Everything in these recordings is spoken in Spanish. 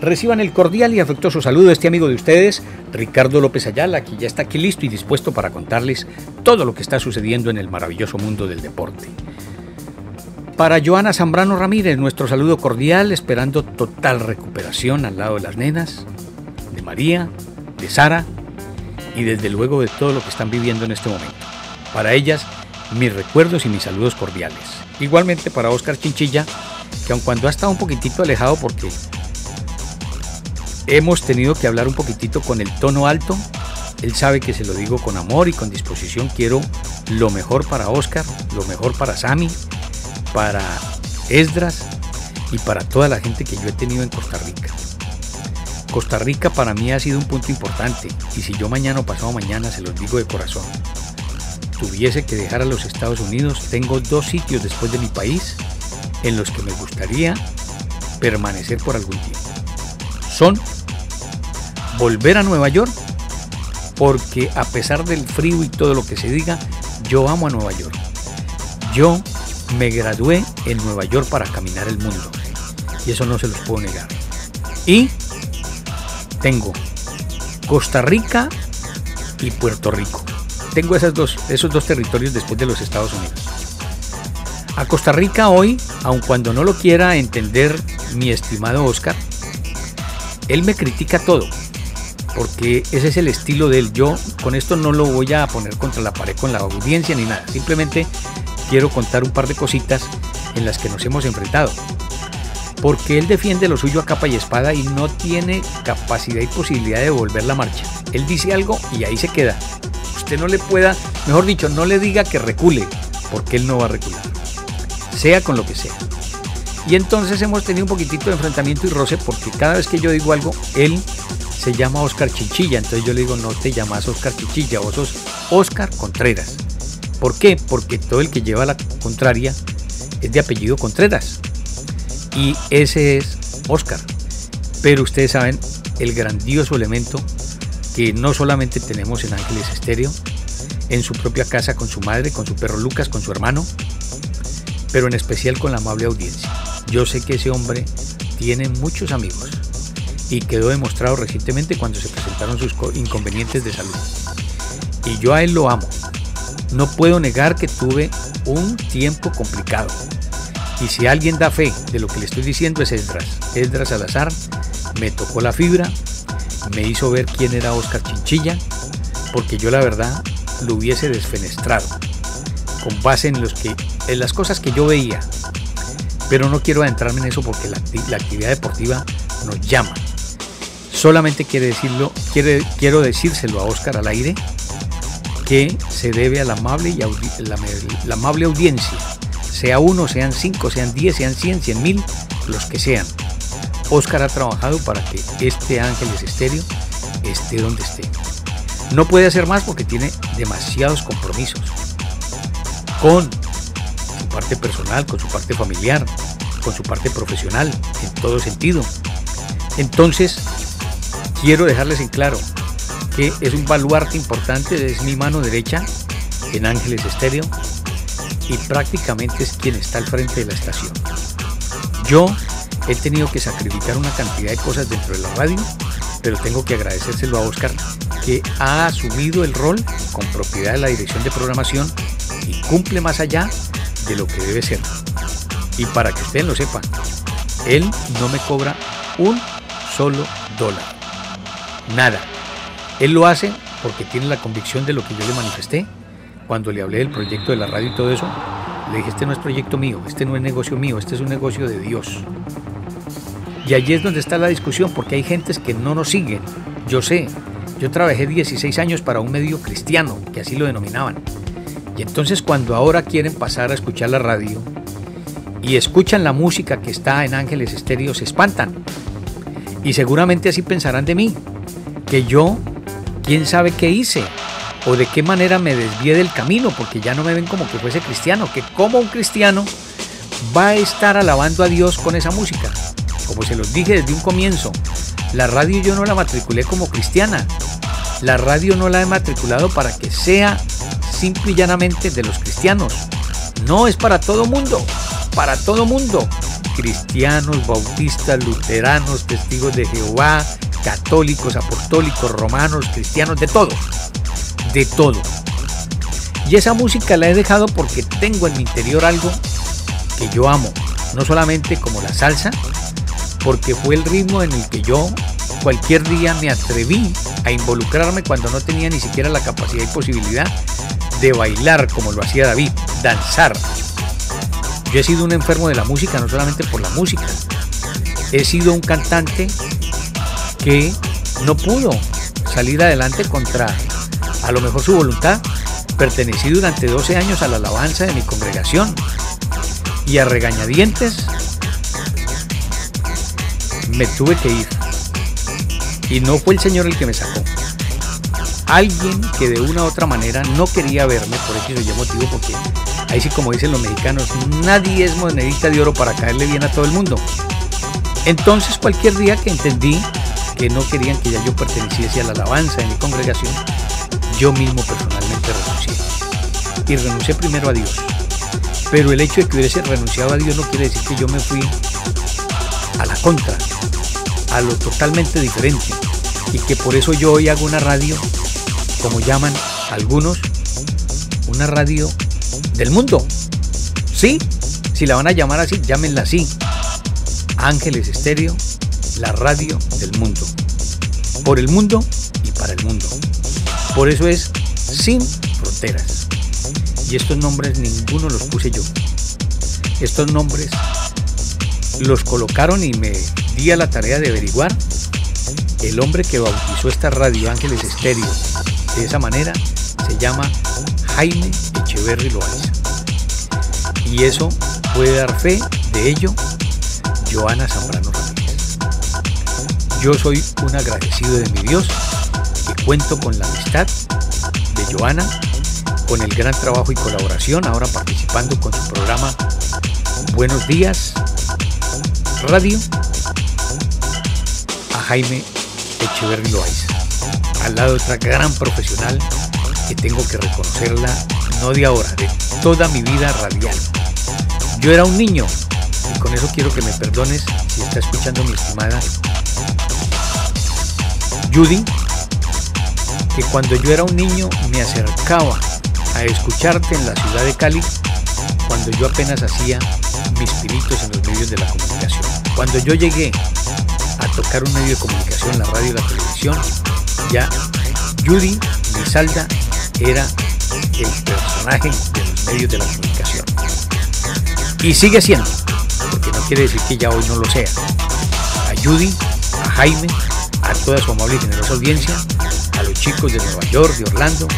Reciban el cordial y afectuoso saludo de este amigo de ustedes, Ricardo López Ayala, que ya está aquí listo y dispuesto para contarles todo lo que está sucediendo en el maravilloso mundo del deporte. Para Joana Zambrano Ramírez, nuestro saludo cordial, esperando total recuperación al lado de las nenas, de María, de Sara y desde luego de todo lo que están viviendo en este momento. Para ellas, mis recuerdos y mis saludos cordiales. Igualmente para Oscar Chinchilla, que aun cuando ha estado un poquitito alejado porque hemos tenido que hablar un poquitito con el tono alto. Él sabe que se lo digo con amor y con disposición. Quiero lo mejor para Oscar, lo mejor para Sammy, para Esdras y para toda la gente que yo he tenido en Costa Rica. Costa Rica para mí ha sido un punto importante y si yo mañana o pasado mañana se los digo de corazón, tuviese que dejar a los Estados Unidos, tengo dos sitios después de mi país en los que me gustaría permanecer por algún tiempo. Son volver a Nueva York porque a pesar del frío y todo lo que se diga, yo amo a Nueva York. Yo me gradué en Nueva York para caminar el mundo y eso no se los puedo negar. Y tengo Costa Rica y Puerto Rico. Tengo esas dos, esos dos territorios después de los Estados Unidos. A Costa Rica hoy, aun cuando no lo quiera entender mi estimado Oscar, él me critica todo, porque ese es el estilo de él. Yo con esto no lo voy a poner contra la pared con la audiencia ni nada. Simplemente quiero contar un par de cositas en las que nos hemos enfrentado. Porque él defiende lo suyo a capa y espada y no tiene capacidad y posibilidad de volver la marcha. Él dice algo y ahí se queda. Usted no le pueda, mejor dicho, no le diga que recule, porque él no va a recular. Sea con lo que sea. Y entonces hemos tenido un poquitito de enfrentamiento y roce porque cada vez que yo digo algo, él se llama Oscar Chinchilla. Entonces yo le digo, no te llamas Oscar Chinchilla, vos sos Oscar Contreras. ¿Por qué? Porque todo el que lleva la contraria es de apellido Contreras. Y ese es Oscar. Pero ustedes saben el grandioso elemento que no solamente tenemos en Ángeles Estéreo, en su propia casa con su madre, con su perro Lucas, con su hermano, pero en especial con la amable audiencia. Yo sé que ese hombre tiene muchos amigos y quedó demostrado recientemente cuando se presentaron sus inconvenientes de salud. Y yo a él lo amo. No puedo negar que tuve un tiempo complicado. Y si alguien da fe de lo que le estoy diciendo es Esdras. Esdras Salazar me tocó la fibra, me hizo ver quién era Oscar Chinchilla, porque yo la verdad lo hubiese desfenestrado con base en, las cosas que yo veía, pero no quiero adentrarme en eso porque la, actividad deportiva nos llama. Solamente quiere decirlo, quiero decírselo a Oscar al aire que se debe a la amable, y la, amable audiencia, sea uno, sean cinco, sean diez, sean cien, cien mil, los que sean. Oscar ha trabajado para que este Ángeles Estéreo esté donde esté. No puede hacer más porque tiene demasiados compromisos con parte personal, con su parte familiar, con su parte profesional, en todo sentido. Entonces, quiero dejarles en claro que es un baluarte importante, es mi mano derecha en Ángeles Estéreo y prácticamente es quien está al frente de la estación. Yo he tenido que sacrificar una cantidad de cosas dentro de la radio, pero tengo que agradecérselo a Oscar que ha asumido el rol con propiedad de la dirección de programación y cumple más allá de lo que debe ser. Y para que ustedes lo sepan, él no me cobra un solo dólar. Nada. Él lo hace porque tiene la convicción de lo que yo le manifesté cuando le hablé del proyecto de la radio y todo eso. Le dije, este no es proyecto mío, este no es negocio mío, este es un negocio de Dios. Y allí es donde está la discusión, porque hay gentes que no nos siguen. Yo sé, yo trabajé 16 años para un medio cristiano, que así lo denominaban. Y entonces cuando ahora quieren pasar a escuchar la radio y escuchan la música que está en Ángeles Estéreo, se espantan. Y seguramente así pensarán de mí, que yo quién sabe qué hice o de qué manera me desvié del camino, porque ya no me ven como que fuese cristiano, que como un cristiano va a estar alabando a Dios con esa música. Como se los dije desde un comienzo, la radio yo no la matriculé como cristiana. La radio no la he matriculado para que sea simple y llanamente de los cristianos. No es para todo mundo, para todo mundo. Cristianos, bautistas, luteranos, testigos de Jehová, católicos, apostólicos, romanos, cristianos, de todo. De todo. Y esa música la he dejado porque tengo en mi interior algo que yo amo. No solamente como la salsa, porque fue el ritmo en el que yo cualquier día me atreví a involucrarme cuando no tenía ni siquiera la capacidad y posibilidad de bailar como lo hacía David, danzar. Yo he sido un enfermo de la música, no solamente por la música. He sido un cantante que no pudo salir adelante contra a lo mejor su voluntad. Pertenecí durante 12 años a la alabanza de mi congregación y a regañadientes me tuve que ir. Y no fue el Señor el que me sacó. Alguien que de una u otra manera no quería verme, por eso yo motivo, porque ahí sí como dicen los mexicanos, nadie es monedita de oro para caerle bien a todo el mundo. Entonces cualquier día que entendí que no querían que ya yo perteneciese a la alabanza de mi congregación, yo mismo personalmente renuncié. Y renuncié primero a Dios. Pero el hecho de que hubiese renunciado a Dios no quiere decir que yo me fui a la contra, a lo totalmente diferente. Y que por eso yo hoy hago una radio, como llaman algunos, una radio del mundo. Sí, si la van a llamar así, llámenla así. Ángeles Estéreo, la radio del mundo. Por el mundo y para el mundo. Por eso es sin fronteras. Y estos nombres ninguno los puse yo. Estos nombres los colocaron y me di a la tarea de averiguar. El hombre que bautizó esta radio Ángeles Estéreo de esa manera se llama Jaime Echeverry Loaiza. Y eso puede dar fe de ello Joana Zambrano Ramírez. Yo soy un agradecido de mi Dios y cuento con la amistad de Joana, con el gran trabajo y colaboración, ahora participando con su programa Buenos Días Radio, a Jaime Echeverry Loaiza, al lado de otra gran profesional que tengo que reconocerla no de ahora, de toda mi vida radial. Yo era un niño y con eso quiero que me perdones si está escuchando mi estimada Judy, que cuando yo era un niño me acercaba a escucharte en la ciudad de Cali cuando yo apenas hacía mis pinitos en los medios de la comunicación. Cuando yo llegué a tocar un medio de comunicación, la radio y la televisión, ya Judy Lizalda era el personaje de los medios de la comunicación. Y sigue siendo, porque no quiere decir que ya hoy no lo sea. A Judy, a Jaime, a toda su amable y generosa audiencia, a los chicos de Nueva York, de Orlando,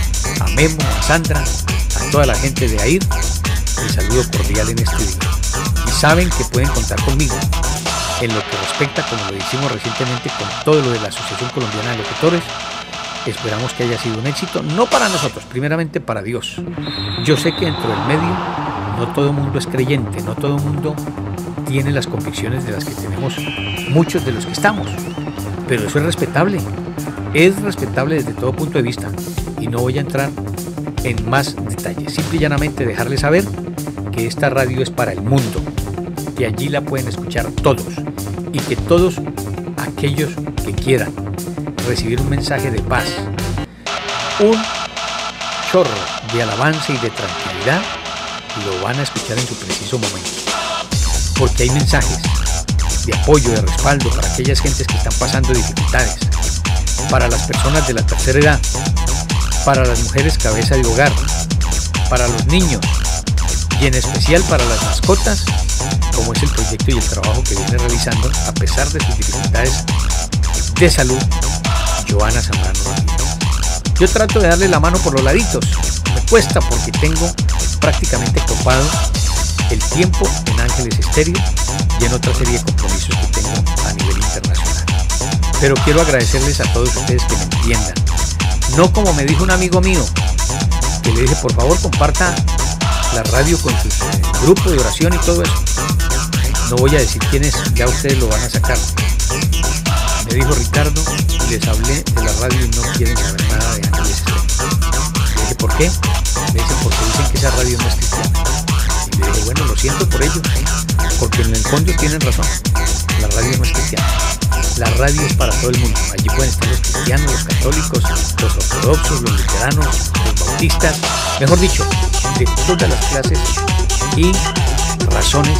a Memo, a Sandra, a toda la gente de AIR, el saludo cordial en este día. Y saben que pueden contar conmigo en lo que respecta, como lo hicimos recientemente, con todo lo de la Asociación Colombiana de Locutores. Esperamos que haya sido un éxito, no para nosotros, primeramente para Dios. Yo sé que dentro del medio no todo el mundo es creyente, no todo el mundo tiene las convicciones de las que tenemos muchos de los que estamos, pero eso es respetable, es respetable desde todo punto de vista y no voy a entrar en más detalles, simple y llanamente dejarles saber que esta radio es para el mundo, que allí la pueden escuchar todos y que todos aquellos que quieran recibir un mensaje de paz, un chorro de alabanza y de tranquilidad, lo van a escuchar en su preciso momento. Porque hay mensajes de apoyo, de respaldo para aquellas gentes que están pasando dificultades, para las personas de la tercera edad, para las mujeres cabeza de hogar, para los niños y en especial para las mascotas como es el proyecto y el trabajo que viene realizando a pesar de sus dificultades de salud, Joana Zambrano Yo trato de darle la mano por los laditos, me cuesta porque tengo prácticamente copado el tiempo en Ángeles Estéreo y en otra serie de compromisos que tengo a nivel internacional. Pero quiero agradecerles a todos ustedes que me entiendan, No como me dijo un amigo mío, que le dije, por favor, comparta la radio con su eh, grupo de oración y todo eso. No voy a decir quién es, ya ustedes lo van a sacar. Me dijo Ricardo, les hablé de la radio y no quieren saber nada de Ángeles Le dije, ¿por qué? Me dicen, porque dicen que esa radio no es cristiana. Y le dije, bueno, lo siento por ello, porque en el fondo tienen razón. La radio no es cristiana. La radio es para todo el mundo. Allí pueden estar los cristianos, los católicos, los ortodoxos, los luteranos, los bautistas, mejor dicho, de todas las clases y razones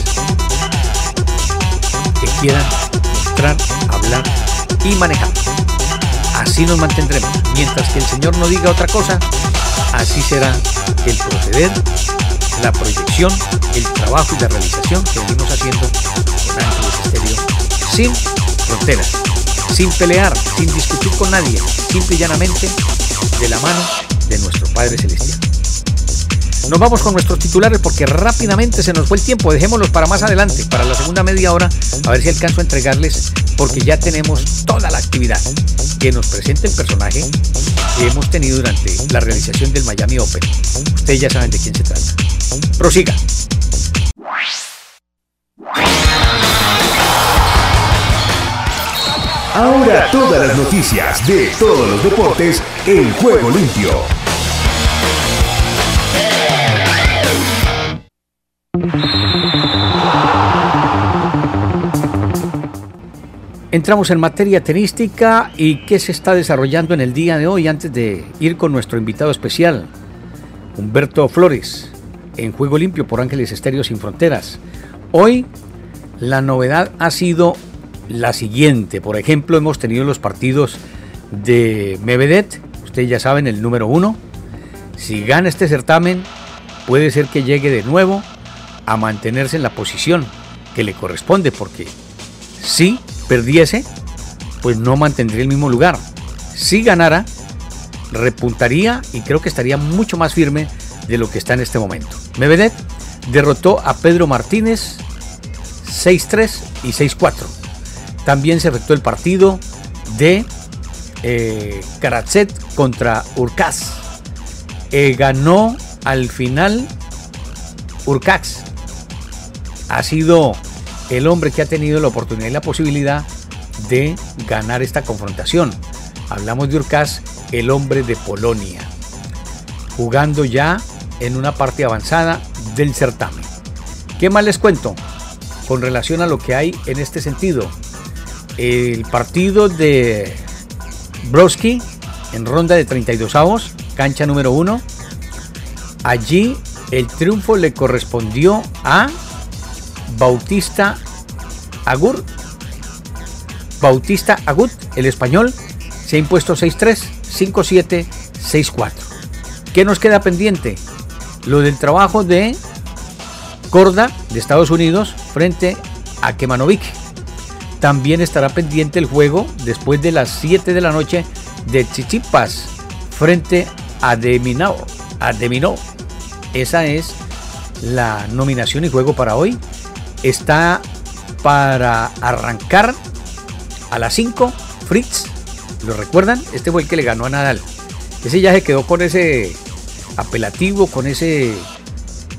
quieran mostrar, hablar y manejar. Así nos mantendremos. Mientras que el Señor no diga otra cosa, así será el proceder, la proyección, el trabajo y la realización que venimos haciendo con Ángeles Estéreo sin fronteras, sin pelear, sin discutir con nadie, simple y llanamente de la mano de nuestro Padre Celestial. Nos vamos con nuestros titulares porque rápidamente se nos fue el tiempo. Dejémoslos para más adelante, para la segunda media hora, a ver si alcanzo a entregarles, porque ya tenemos toda la actividad que nos presenta el personaje que hemos tenido durante la realización del Miami Open. Ustedes ya saben de quién se trata. Prosiga. Ahora todas las noticias de todos los deportes en juego limpio. Entramos en materia tenística y qué se está desarrollando en el día de hoy antes de ir con nuestro invitado especial, Humberto Flores, en Juego Limpio por Ángeles Estéreo Sin Fronteras. Hoy la novedad ha sido la siguiente. Por ejemplo, hemos tenido los partidos de Mevedet, ustedes ya saben, el número uno. Si gana este certamen, puede ser que llegue de nuevo a mantenerse en la posición que le corresponde, porque si perdiese, pues no mantendría el mismo lugar. Si ganara, repuntaría y creo que estaría mucho más firme de lo que está en este momento. Mevedet derrotó a Pedro Martínez 6-3 y 6-4. También se efectuó el partido de eh, contra Urkaz. Eh, ganó al final Urkaz. Ha sido el hombre que ha tenido la oportunidad y la posibilidad de ganar esta confrontación. Hablamos de Urkaz, el hombre de Polonia, jugando ya en una parte avanzada del certamen. ¿Qué más les cuento con relación a lo que hay en este sentido? el partido de Broski en ronda de 32 avos, cancha número 1. Allí el triunfo le correspondió a Bautista Agur. Bautista Agut, el español, se ha impuesto 6-3, 5-7, 6-4. ¿Qué nos queda pendiente? Lo del trabajo de Corda de Estados Unidos frente a Kemanovic también estará pendiente el juego después de las 7 de la noche de Chichipas frente a Deminao. A Esa es la nominación y juego para hoy. Está para arrancar a las 5 Fritz. ¿Lo recuerdan? Este fue el que le ganó a Nadal. Ese ya se quedó con ese apelativo, con ese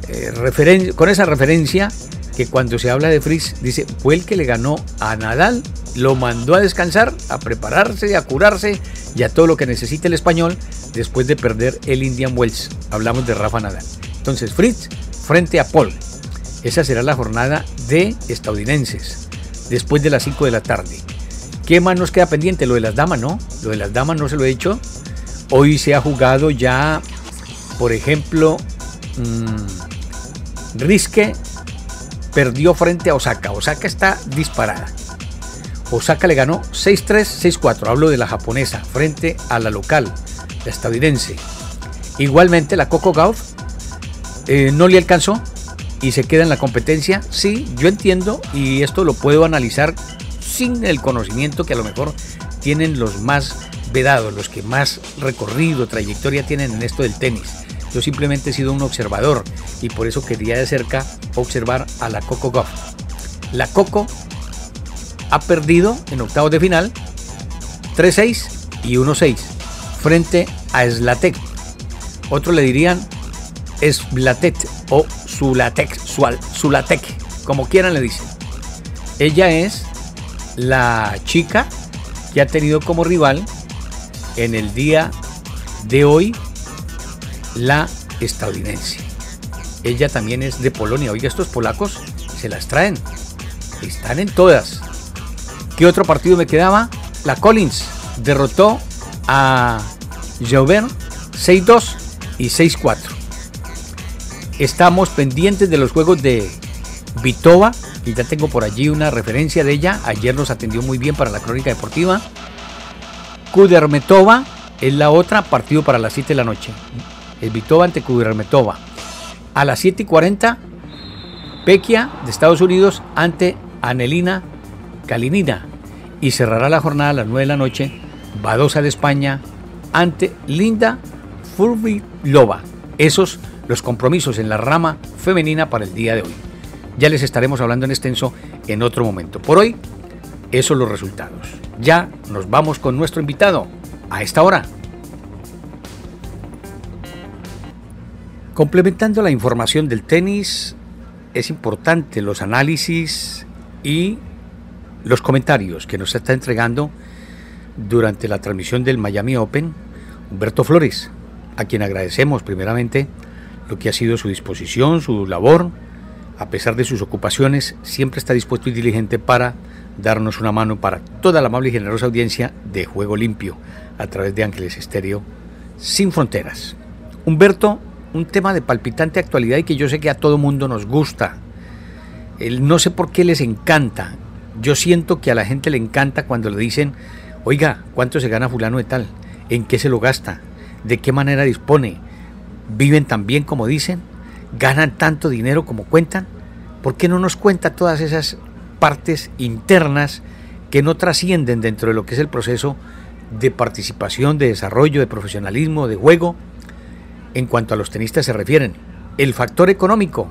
eh, con esa referencia que cuando se habla de Fritz, dice, fue el que le ganó a Nadal, lo mandó a descansar, a prepararse, a curarse y a todo lo que necesita el español después de perder el Indian Wells. Hablamos de Rafa Nadal. Entonces, Fritz frente a Paul. Esa será la jornada de estadounidenses, después de las 5 de la tarde. ¿Qué más nos queda pendiente? Lo de las damas, ¿no? Lo de las damas no se lo he dicho. Hoy se ha jugado ya, por ejemplo, mmm, Risque perdió frente a Osaka. Osaka está disparada. Osaka le ganó 6-3, 6-4. Hablo de la japonesa frente a la local, la estadounidense. Igualmente la Coco Gauff eh, no le alcanzó y se queda en la competencia. Sí, yo entiendo y esto lo puedo analizar sin el conocimiento que a lo mejor tienen los más vedados, los que más recorrido, trayectoria tienen en esto del tenis. Yo simplemente he sido un observador y por eso quería de cerca observar a la Coco Goff. La Coco ha perdido en octavos de final 3-6 y 1-6 frente a Slatek. Otros le dirían Esblatet o Zulatek, Zulatek, como quieran le dicen. Ella es la chica que ha tenido como rival en el día de hoy la estadounidense. Ella también es de Polonia. Oiga, estos polacos se las traen. Están en todas. ¿Qué otro partido me quedaba? La Collins derrotó a Jaubert 6-2 y 6-4. Estamos pendientes de los juegos de Vitova, y ya tengo por allí una referencia de ella. Ayer nos atendió muy bien para la crónica deportiva. Kudermetova es la otra, partido para las 7 de la noche. El Vitova ante Kudermetova. A las 7 y 40, Pequia de Estados Unidos ante Anelina Kalinina. Y cerrará la jornada a las 9 de la noche, Badosa de España ante Linda Furbilova. Esos los compromisos en la rama femenina para el día de hoy. Ya les estaremos hablando en extenso en otro momento. Por hoy, esos los resultados. Ya nos vamos con nuestro invitado a esta hora. Complementando la información del tenis, es importante los análisis y los comentarios que nos está entregando durante la transmisión del Miami Open Humberto Flores, a quien agradecemos primeramente lo que ha sido su disposición, su labor, a pesar de sus ocupaciones, siempre está dispuesto y diligente para darnos una mano para toda la amable y generosa audiencia de Juego Limpio a través de Ángeles Estéreo sin fronteras. Humberto, un tema de palpitante actualidad y que yo sé que a todo mundo nos gusta. El, no sé por qué les encanta. Yo siento que a la gente le encanta cuando le dicen, oiga, ¿cuánto se gana fulano de tal? ¿En qué se lo gasta? ¿De qué manera dispone? ¿Viven tan bien como dicen? ganan tanto dinero como cuentan? ¿Por qué no nos cuenta todas esas partes internas que no trascienden dentro de lo que es el proceso de participación, de desarrollo, de profesionalismo, de juego? En cuanto a los tenistas se refieren, el factor económico.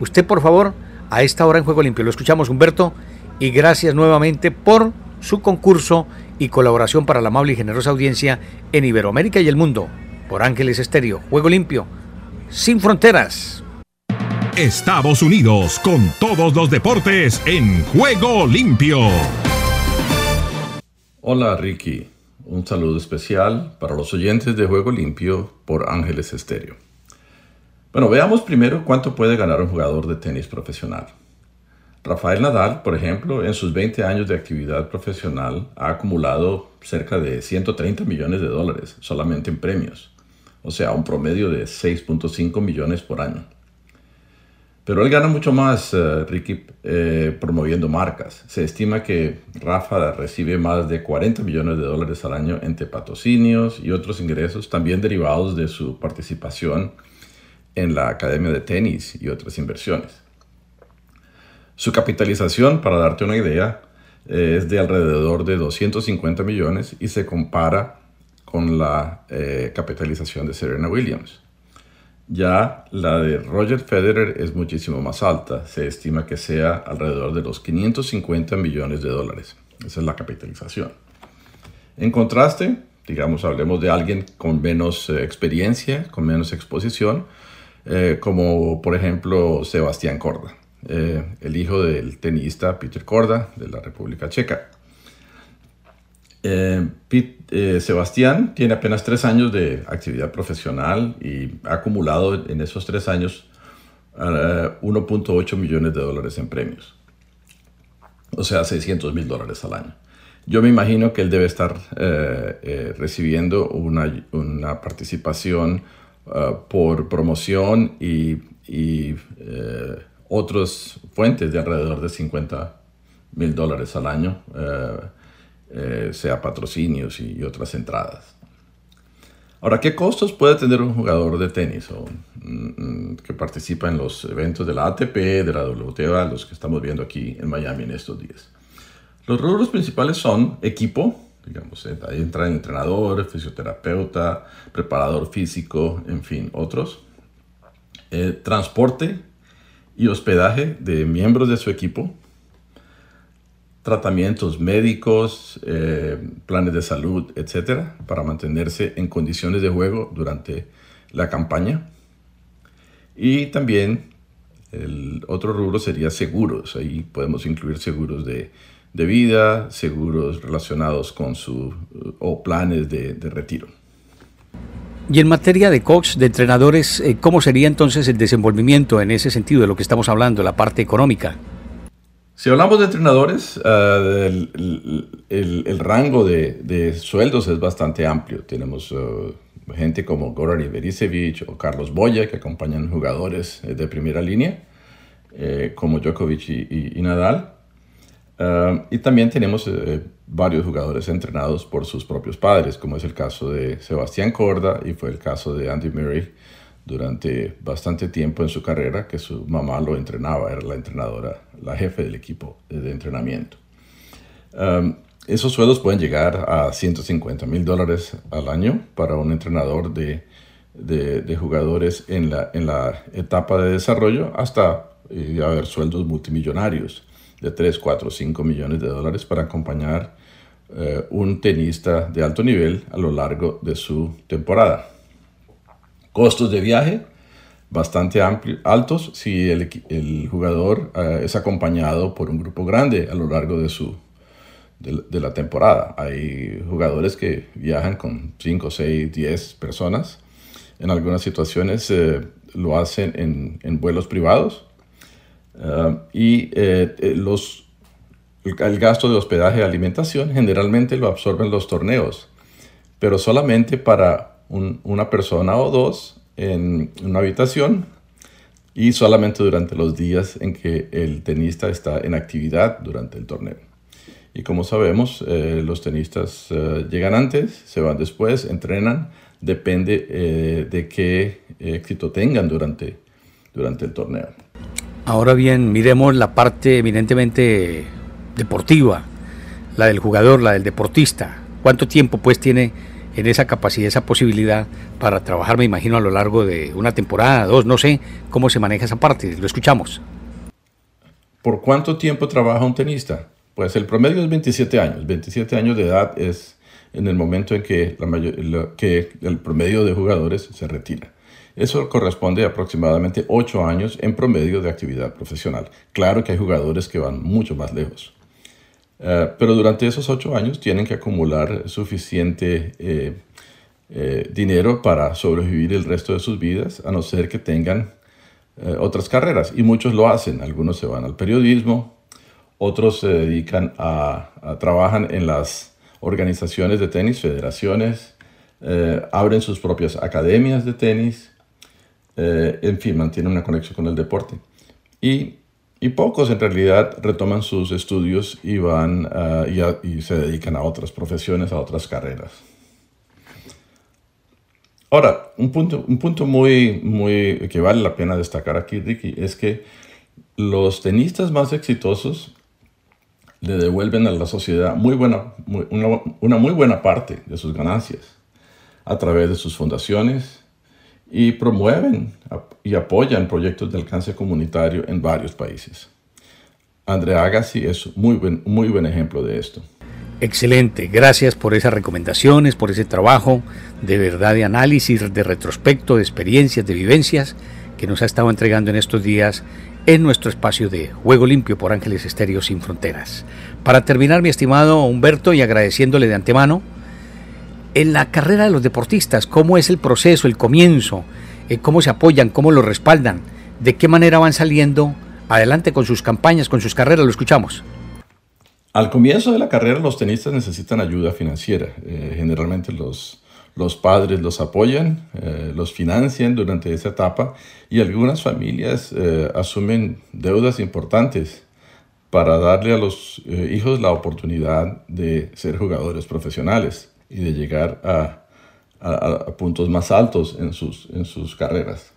Usted, por favor, a esta hora en Juego Limpio. Lo escuchamos, Humberto, y gracias nuevamente por su concurso y colaboración para la amable y generosa audiencia en Iberoamérica y el mundo. Por Ángeles Estéreo, Juego Limpio sin fronteras. Estados Unidos con todos los deportes en juego limpio. Hola Ricky, un saludo especial para los oyentes de Juego Limpio por Ángeles Estéreo. Bueno, veamos primero cuánto puede ganar un jugador de tenis profesional. Rafael Nadal, por ejemplo, en sus 20 años de actividad profesional ha acumulado cerca de 130 millones de dólares solamente en premios o sea, un promedio de 6.5 millones por año. Pero él gana mucho más, eh, Ricky, eh, promoviendo marcas. Se estima que Rafa recibe más de 40 millones de dólares al año entre patrocinios y otros ingresos, también derivados de su participación en la Academia de Tenis y otras inversiones. Su capitalización, para darte una idea, eh, es de alrededor de 250 millones y se compara con la eh, capitalización de Serena Williams. Ya la de Roger Federer es muchísimo más alta, se estima que sea alrededor de los 550 millones de dólares. Esa es la capitalización. En contraste, digamos, hablemos de alguien con menos eh, experiencia, con menos exposición, eh, como por ejemplo Sebastián Corda, el hijo del tenista Peter Corda de la República Checa. Eh, eh, Sebastián tiene apenas tres años de actividad profesional y ha acumulado en esos tres años 1.8 eh, millones de dólares en premios. O sea, 600 mil dólares al año. Yo me imagino que él debe estar recibiendo una, participación por promoción y, y otras fuentes de alrededor de 50 mil dólares al año eh, sea patrocinios y, otras entradas. Ahora, ¿qué costos puede tener un jugador de tenis o, mm, mm, que participa en los eventos de la ATP, de la WTA, los que estamos viendo aquí en Miami en estos días? Los rubros principales son equipo, digamos, eh, ahí entran entrenador, fisioterapeuta, preparador físico, en fin, otros. Eh, transporte y hospedaje de miembros de su equipo, tratamientos médicos, eh, planes de salud, etcétera, para mantenerse en condiciones de juego durante la campaña. Y también el otro rubro sería seguros. Ahí podemos incluir seguros de, vida, seguros relacionados con su o planes de, retiro. Y en materia de coach, de entrenadores, eh, ¿cómo sería entonces el desenvolvimiento en ese sentido de lo que estamos hablando, la parte económica? Si hablamos de entrenadores, eh, el, rango de, sueldos es bastante amplio. Tenemos eh, gente como Goran Iverisevic o Carlos Boya que acompañan jugadores de primera línea. Eh, como Djokovic y, Nadal. Ah, y también tenemos eh, varios jugadores entrenados por sus propios padres, como es el caso de Sebastián Corda y fue el caso de Andy Murray durante bastante tiempo en su carrera, que su mamá lo entrenaba, era la entrenadora, la jefe del equipo de entrenamiento. Ah, esos sueldos pueden llegar a 150 mil dólares al año para un entrenador de, de, de, jugadores en la, en la etapa de desarrollo hasta y haber sueldos multimillonarios de 3, 4, 5 millones de dólares para acompañar eh, un tenista de alto nivel a lo largo de su temporada. Costos de viaje bastante altos si el, el jugador eh, es acompañado por un grupo grande a lo largo de, su, de, la temporada. Hay jugadores que viajan con 5, 6, 10 personas. En algunas situaciones eh, lo hacen en, en vuelos privados Ah, y eh, eh, los, el, gasto de hospedaje y alimentación generalmente lo absorben los torneos, pero solamente para una persona o dos en una habitación y solamente durante los días en que el tenista está en actividad durante el torneo. Y como sabemos, eh, los tenistas llegan antes, se van después, entrenan, depende de qué éxito tengan durante, durante el torneo. Ahora bien, miremos la parte eminentemente deportiva, la del jugador, la del deportista. ¿Cuánto tiempo pues tiene en esa capacidad, esa posibilidad para trabajar, me imagino, a lo largo de una temporada, dos, no sé cómo se maneja esa parte? Lo escuchamos. ¿Por cuánto tiempo trabaja un tenista? Pues el promedio es 27 años. 27 años de edad es en el momento en que, el promedio de jugadores se retira. Eso corresponde a aproximadamente 8 años en promedio de actividad profesional. Claro que hay jugadores que van mucho más lejos. Eh, pero durante esos 8 años tienen que acumular suficiente eh, eh, dinero para sobrevivir el resto de sus vidas, a no ser que tengan otras carreras. Y muchos lo hacen. Algunos se van al periodismo, otros se dedican a, a trabajan en las organizaciones de tenis, federaciones, abren sus propias academias de tenis en fin, mantiene una conexión con el deporte. Y, y pocos en realidad retoman sus estudios y, van ah, y, se dedican a otras profesiones, a otras carreras. Ahora, un punto, un punto muy, muy que vale la pena destacar aquí, Ricky, es que los tenistas más exitosos le devuelven a la sociedad muy buena, una, una, muy buena parte de sus ganancias a través de sus fundaciones, y promueven y apoyan proyectos de alcance comunitario en varios países. Andrea Agassi es muy buen, muy buen ejemplo de esto. Excelente, gracias por esas recomendaciones, por ese trabajo de verdad de análisis, de retrospecto, de experiencias, de vivencias que nos ha estado entregando en estos días en nuestro espacio de Juego Limpio por Ángeles Estéreo Sin Fronteras. Para terminar, mi estimado Humberto, y agradeciéndole de antemano, en la carrera de los deportistas, cómo es el proceso, el comienzo, eh, cómo se apoyan, cómo lo respaldan, de qué manera van saliendo adelante con sus campañas, con sus carreras, lo escuchamos. Al comienzo de la carrera los tenistas necesitan ayuda financiera. Eh, generalmente los, los padres los apoyan, eh, los financian durante esa etapa y algunas familias asumen deudas importantes para darle a los hijos la oportunidad de ser jugadores profesionales y de llegar a, puntos más altos en sus, en sus carreras.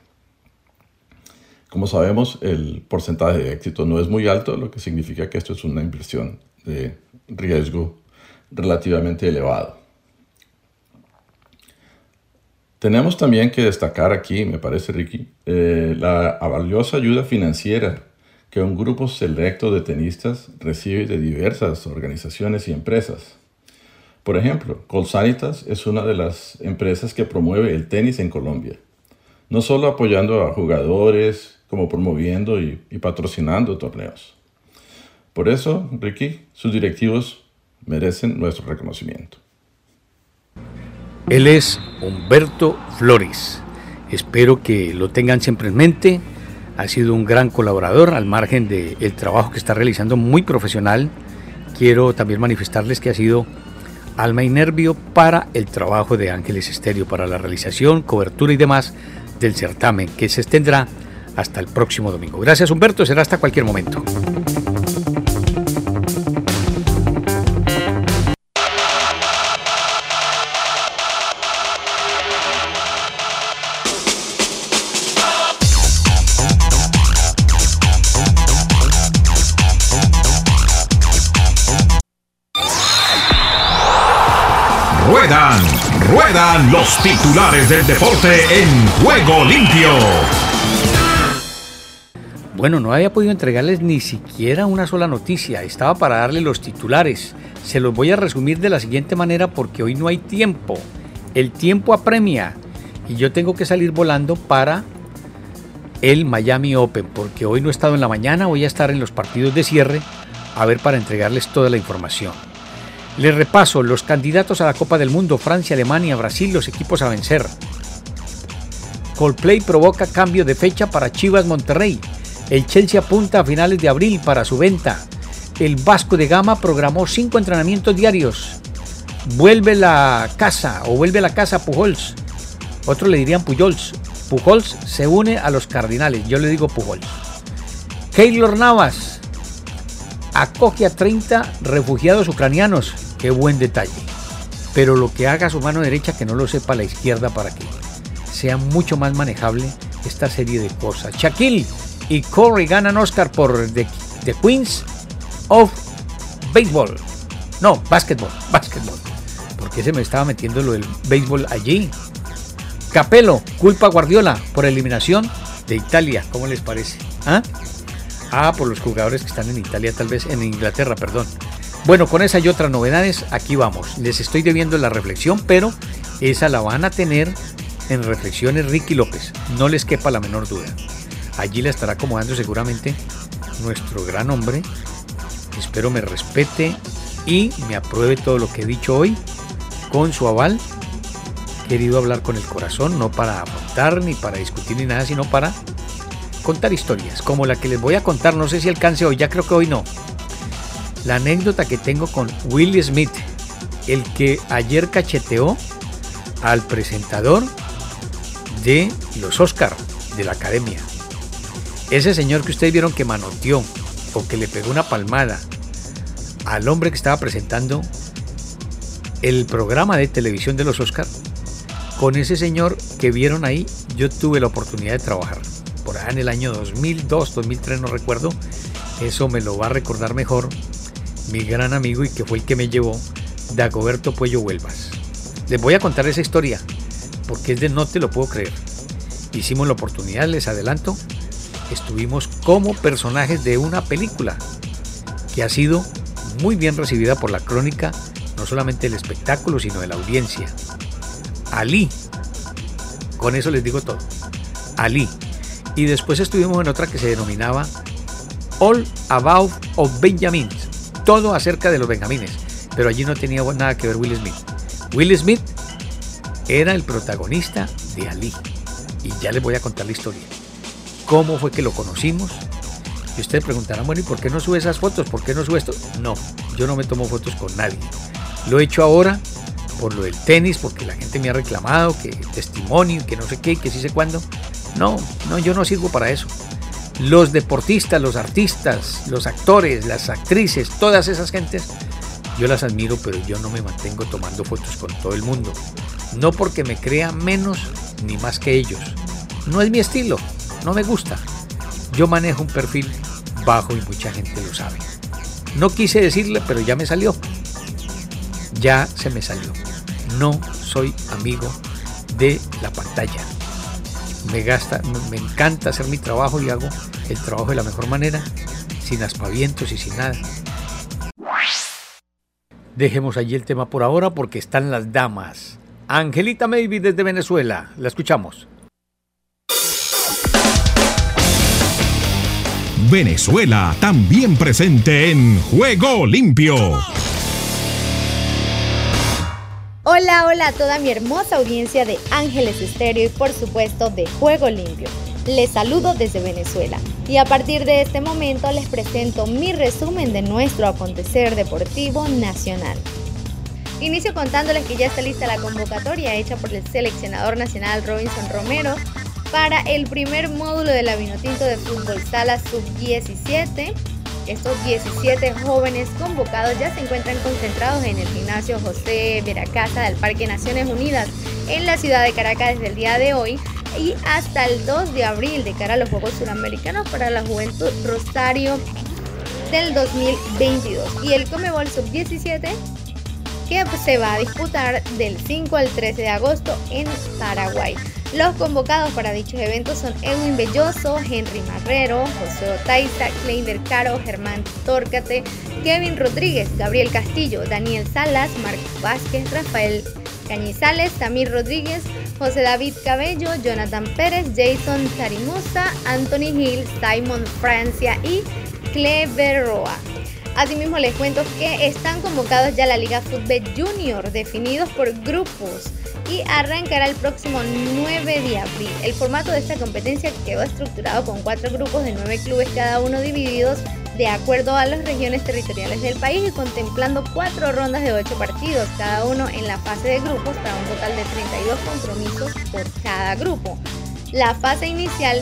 Como sabemos, el porcentaje de éxito no es muy alto, lo que significa que esto es una inversión de riesgo relativamente elevado. Tenemos también que destacar aquí, me parece Ricky, eh, la valiosa ayuda financiera que un grupo selecto de tenistas recibe de diversas organizaciones y empresas. Por ejemplo, Colsanitas es una de las empresas que promueve el tenis en Colombia, no solo apoyando a jugadores, como promoviendo y, y patrocinando torneos. Por eso, Ricky, sus directivos merecen nuestro reconocimiento. Él es Humberto Flores. Espero que lo tengan siempre en mente. Ha sido un gran colaborador al margen del trabajo que está realizando muy profesional. Quiero también manifestarles que ha sido alma y nervio para el trabajo de Ángeles Estéreo, para la realización, cobertura y demás del certamen que se extendrá hasta el próximo domingo. Gracias Humberto, será hasta cualquier momento. Ruedan, ruedan los titulares del deporte en juego limpio. Bueno, no había podido entregarles ni siquiera una sola noticia, estaba para darle los titulares. Se los voy a resumir de la siguiente manera porque hoy no hay tiempo. El tiempo apremia y yo tengo que salir volando para el Miami Open porque hoy no he estado en la mañana, voy a estar en los partidos de cierre a ver para entregarles toda la información. Les repaso los candidatos a la Copa del Mundo, Francia, Alemania, Brasil, los equipos a vencer. Coldplay provoca cambio de fecha para Chivas Monterrey. El Chelsea apunta a finales de abril para su venta. El Vasco de Gama programó cinco entrenamientos diarios. Vuelve la casa o vuelve la casa Pujols. Otros le dirían Pujols. Pujols se une a los Cardinales. Yo le digo Pujols. Keylor Navas acoge a 30 refugiados ucranianos. Qué buen detalle. Pero lo que haga su mano derecha que no lo sepa la izquierda para que sea mucho más manejable esta serie de cosas. Shaquille y Corey ganan Oscar por The, Queens of Baseball. No, básquetbol, básquetbol. Porque se me estaba metiendo lo del béisbol allí. Capello culpa Guardiola por eliminación de Italia. ¿Cómo les parece? ¿Ah? Ah, por los jugadores que están en Italia, tal vez en Inglaterra, perdón. Bueno, con esa y otras novedades, aquí vamos. Les estoy debiendo la reflexión, pero esa la van a tener en Reflexiones Ricky López. No les quepa la menor duda. Allí la estará acomodando seguramente nuestro gran hombre. Espero me respete y me apruebe todo lo que he dicho hoy con su aval. Querido hablar con el corazón, no para apuntar ni para discutir ni nada, sino para contar historias, como la que les voy a contar. No sé si alcance hoy, ya creo que hoy no la anécdota que tengo con Will Smith, el que ayer cacheteó al presentador de los Oscar de la Academia. Ese señor que ustedes vieron que manoteó o que le pegó una palmada al hombre que estaba presentando el programa de televisión de los Oscar, con ese señor que vieron ahí, yo tuve la oportunidad de trabajar. En el año 2002, 2003, no recuerdo. Eso me lo va a recordar mejor mi gran amigo y que fue el que me llevó, Dagoberto Puello Huelvas. Les voy a contar esa historia, porque es de no te lo puedo creer. Hicimos la oportunidad, les adelanto, estuvimos como personajes de una película que ha sido muy bien recibida por la crónica, no solamente del espectáculo, sino de la audiencia. Ali, con eso les digo todo, Ali. Y después estuvimos en otra que se denominaba All About of Benjamin, todo acerca de los benjamines, pero allí no tenía nada que ver Will Smith. Will Smith era el protagonista de Ali. Y ya les voy a contar la historia. ¿Cómo fue que lo conocimos? Y ustedes preguntarán, bueno, ¿y por qué no sube esas fotos? ¿Por qué no sube esto? No, yo no me tomo fotos con nadie. Lo he hecho ahora por lo del tenis, porque la gente me ha reclamado que testimonio, que no sé qué, que sí sé cuándo. No, no, yo no sirvo para eso los deportistas, los artistas, los actores, las actrices, todas esas gentes, yo las admiro, pero yo no me mantengo tomando fotos con todo el mundo. No porque me crea menos ni más que ellos. No es mi estilo, no me gusta. Yo manejo un perfil bajo y mucha gente lo sabe. No quise decirle, pero ya me salió. Ya se me salió. No soy amigo de la pantalla. Me, gasta, me encanta hacer mi trabajo y hago el trabajo de la mejor manera, sin aspavientos y sin nada. Dejemos allí el tema por ahora porque están las damas. Angelita Maybe desde Venezuela. La escuchamos. Venezuela también presente en Juego Limpio. Hola, hola a toda mi hermosa audiencia de Ángeles Estéreo y por supuesto de Juego Limpio. Les saludo desde Venezuela y a partir de este momento les presento mi resumen de nuestro acontecer deportivo nacional. Inicio contándoles que ya está lista la convocatoria hecha por el seleccionador nacional Robinson Romero para el primer módulo de la de Fútbol Sala Sub-17 estos 17 jóvenes convocados ya se encuentran concentrados en el gimnasio José Veracasa del Parque Naciones Unidas en la ciudad de Caracas desde el día de hoy y hasta el 2 de abril de cara a los Juegos Suramericanos para la Juventud Rosario del 2022 y el Comebol Sub-17 que se va a disputar del 5 al 13 de agosto en Paraguay. Los convocados para dichos eventos son Edwin Belloso, Henry Marrero, José Otaiza, Kleinder Caro, Germán Tórcate, Kevin Rodríguez, Gabriel Castillo, Daniel Salas, Marco Vázquez, Rafael Cañizales, Samir Rodríguez, José David Cabello, Jonathan Pérez, Jason Tarimusa, Anthony Hill, Simon Francia y Clever Roa. Asimismo les cuento que están convocados ya la Liga Fútbol Junior, definidos por grupos y arrancará el próximo 9 de abril. El formato de esta competencia quedó estructurado con cuatro grupos de nueve clubes, cada uno divididos de acuerdo a las regiones territoriales del país y contemplando cuatro rondas de ocho partidos, cada uno en la fase de grupos para un total de 32 compromisos por cada grupo. La fase inicial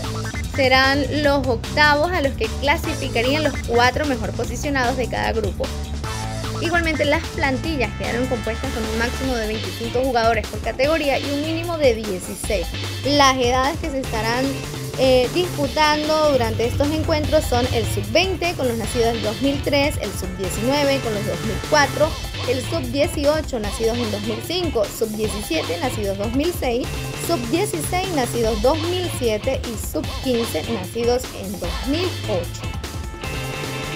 serán los octavos a los que clasificarían los cuatro mejor posicionados de cada grupo. Igualmente las plantillas quedaron compuestas con un máximo de 25 jugadores por categoría y un mínimo de 16. Las edades que se estarán eh, disputando durante estos encuentros son el sub-20 con los nacidos en 2003, el sub-19 con los 2004, el sub-18 nacidos en 2005, sub-17 nacidos 2006, sub-16 nacidos 2007 y sub-15 nacidos en 2008.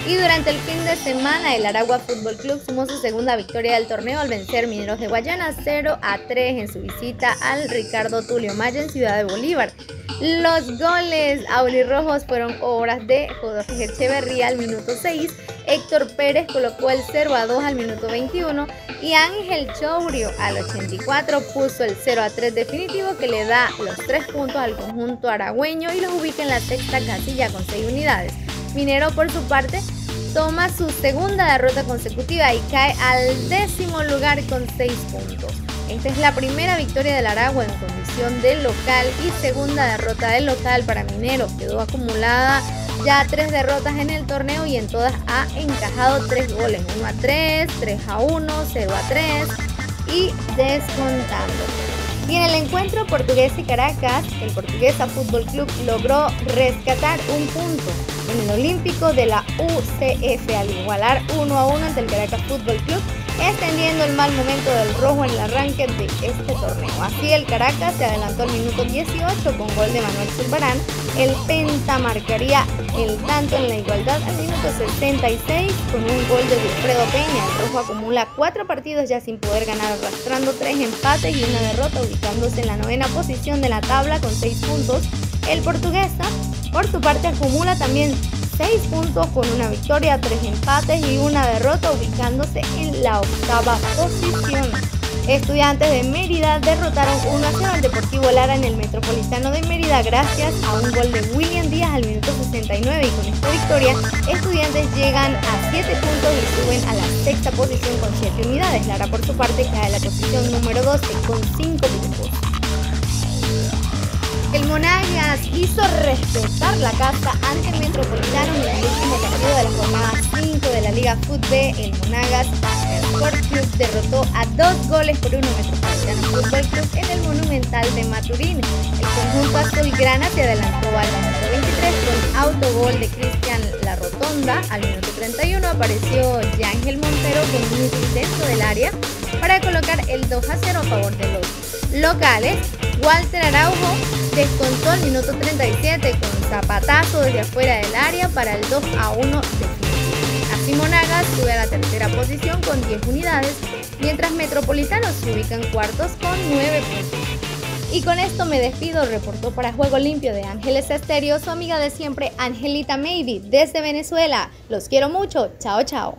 Y durante el fin de semana, el Aragua Fútbol Club sumó su segunda victoria del torneo al vencer Mineros de Guayana 0 a 3 en su visita al Ricardo Tulio Maya en Ciudad de Bolívar. Los goles aulirrojos fueron obras de Jorge Echeverría al minuto 6, Héctor Pérez colocó el 0 a 2 al minuto 21 y Ángel Chourio al 84 puso el 0 a 3 definitivo que le da los 3 puntos al conjunto aragüeño y los ubica en la sexta casilla con 6 unidades. Minero, por su parte, toma su segunda derrota consecutiva y cae al décimo lugar con 6 puntos. Esta es la primera victoria del Aragua en condición de local y segunda derrota del local para Minero. Quedó acumulada ya tres derrotas en el torneo y en todas ha encajado tres goles, 1 a 3, 3 a 1, 0 a 3 y descontando. Y en el encuentro portugués y Caracas, el Portuguesa Fútbol Club logró rescatar un punto en el Olímpico de la UCF al igualar 1 a 1 ante el Caracas Fútbol Club, extendiendo el mal momento del rojo en el arranque de este torneo. Así el Caracas se adelantó al minuto 18 con gol de Manuel Zurbarán. El Penta marcaría el tanto en la igualdad al minuto 76 con un gol de Wilfredo Peña. El rojo acumula cuatro partidos ya sin poder ganar, arrastrando tres empates y una derrota, ubicándose en la novena posición de la tabla con seis puntos. El portuguesa por su parte acumula también 6 puntos con una victoria, 3 empates y una derrota ubicándose en la octava posición. Estudiantes de Mérida derrotaron 1 a 0 al Deportivo Lara en el Metropolitano de Mérida gracias a un gol de William Díaz al minuto 69 y con esta victoria estudiantes llegan a 7 puntos y suben a la sexta posición con 7 unidades. Lara por su parte cae a la posición número 12 con 5 puntos. El Monagas hizo respetar la casa ante el Metropolitano en el último partido de la jornada 5 de la Liga Fútbol. El Monagas Sport Club derrotó a dos goles por uno Metropolitano Fútbol Club en el Monumental de Maturín. El conjunto azulgrana se adelantó al minuto 23 con autogol de Cristian La Rotonda. Al minuto 31 apareció Yángel Montero con un dentro del área para colocar el 2 a 0 a favor de los locales. Walter Araujo descontó al minuto 37 con zapatazo desde afuera del área para el 2 a 1 definitivo. Así Monagas sube a la tercera posición con 10 unidades, mientras Metropolitanos se ubica en cuartos con 9 puntos. Y con esto me despido, reportó para Juego Limpio de Ángeles Estéreo, su amiga de siempre, Angelita Maybe, desde Venezuela. Los quiero mucho, chao chao.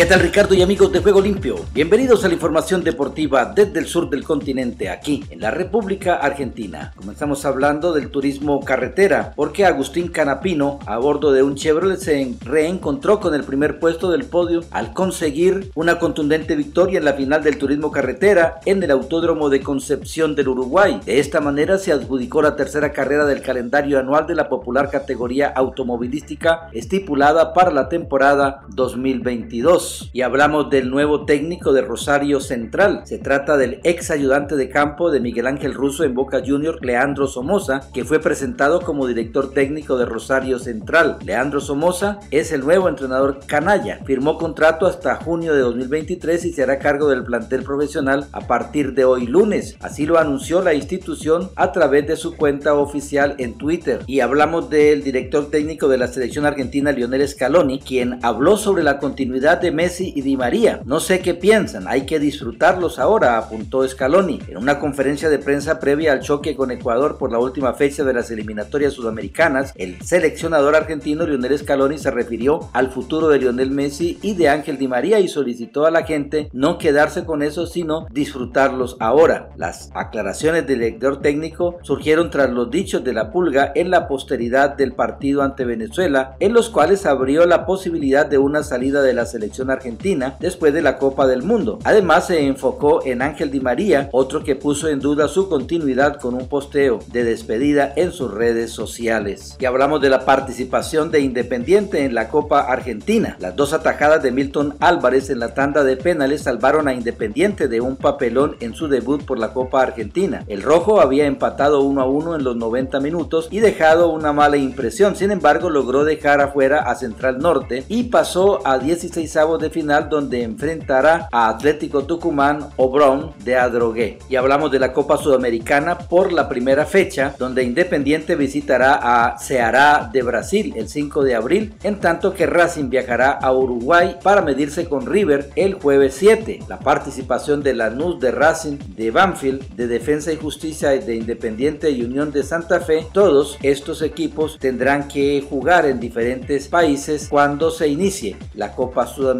¿Qué tal Ricardo y amigos de Juego Limpio? Bienvenidos a la información deportiva desde el sur del continente, aquí en la República Argentina. Comenzamos hablando del turismo carretera, porque Agustín Canapino, a bordo de un Chevrolet, se reencontró con el primer puesto del podio al conseguir una contundente victoria en la final del turismo carretera en el Autódromo de Concepción del Uruguay. De esta manera se adjudicó la tercera carrera del calendario anual de la popular categoría automovilística estipulada para la temporada 2022 y hablamos del nuevo técnico de Rosario Central. Se trata del ex ayudante de campo de Miguel Ángel Russo en Boca Junior, Leandro Somoza, que fue presentado como director técnico de Rosario Central. Leandro Somoza es el nuevo entrenador canalla. Firmó contrato hasta junio de 2023 y se hará cargo del plantel profesional a partir de hoy lunes. Así lo anunció la institución a través de su cuenta oficial en Twitter. Y hablamos del director técnico de la selección argentina, Lionel Scaloni, quien habló sobre la continuidad de Messi y Di María. No sé qué piensan, hay que disfrutarlos ahora, apuntó Scaloni en una conferencia de prensa previa al choque con Ecuador por la última fecha de las eliminatorias sudamericanas. El seleccionador argentino Lionel Scaloni se refirió al futuro de Lionel Messi y de Ángel Di María y solicitó a la gente no quedarse con eso, sino disfrutarlos ahora. Las aclaraciones del director técnico surgieron tras los dichos de la pulga en la posteridad del partido ante Venezuela, en los cuales abrió la posibilidad de una salida de la selección argentina después de la Copa del Mundo. Además se enfocó en Ángel Di María, otro que puso en duda su continuidad con un posteo de despedida en sus redes sociales. Y hablamos de la participación de Independiente en la Copa Argentina. Las dos atajadas de Milton Álvarez en la tanda de penales salvaron a Independiente de un papelón en su debut por la Copa Argentina. El rojo había empatado 1 a 1 en los 90 minutos y dejado una mala impresión. Sin embargo, logró dejar afuera a Central Norte y pasó a 16 avos de final donde enfrentará a Atlético Tucumán o Brown de Adrogué. Y hablamos de la Copa Sudamericana por la primera fecha donde Independiente visitará a Ceará de Brasil el 5 de abril, en tanto que Racing viajará a Uruguay para medirse con River el jueves 7. La participación de Lanús de Racing, de Banfield, de Defensa y Justicia y de Independiente y Unión de Santa Fe, todos estos equipos tendrán que jugar en diferentes países cuando se inicie la Copa Sudamericana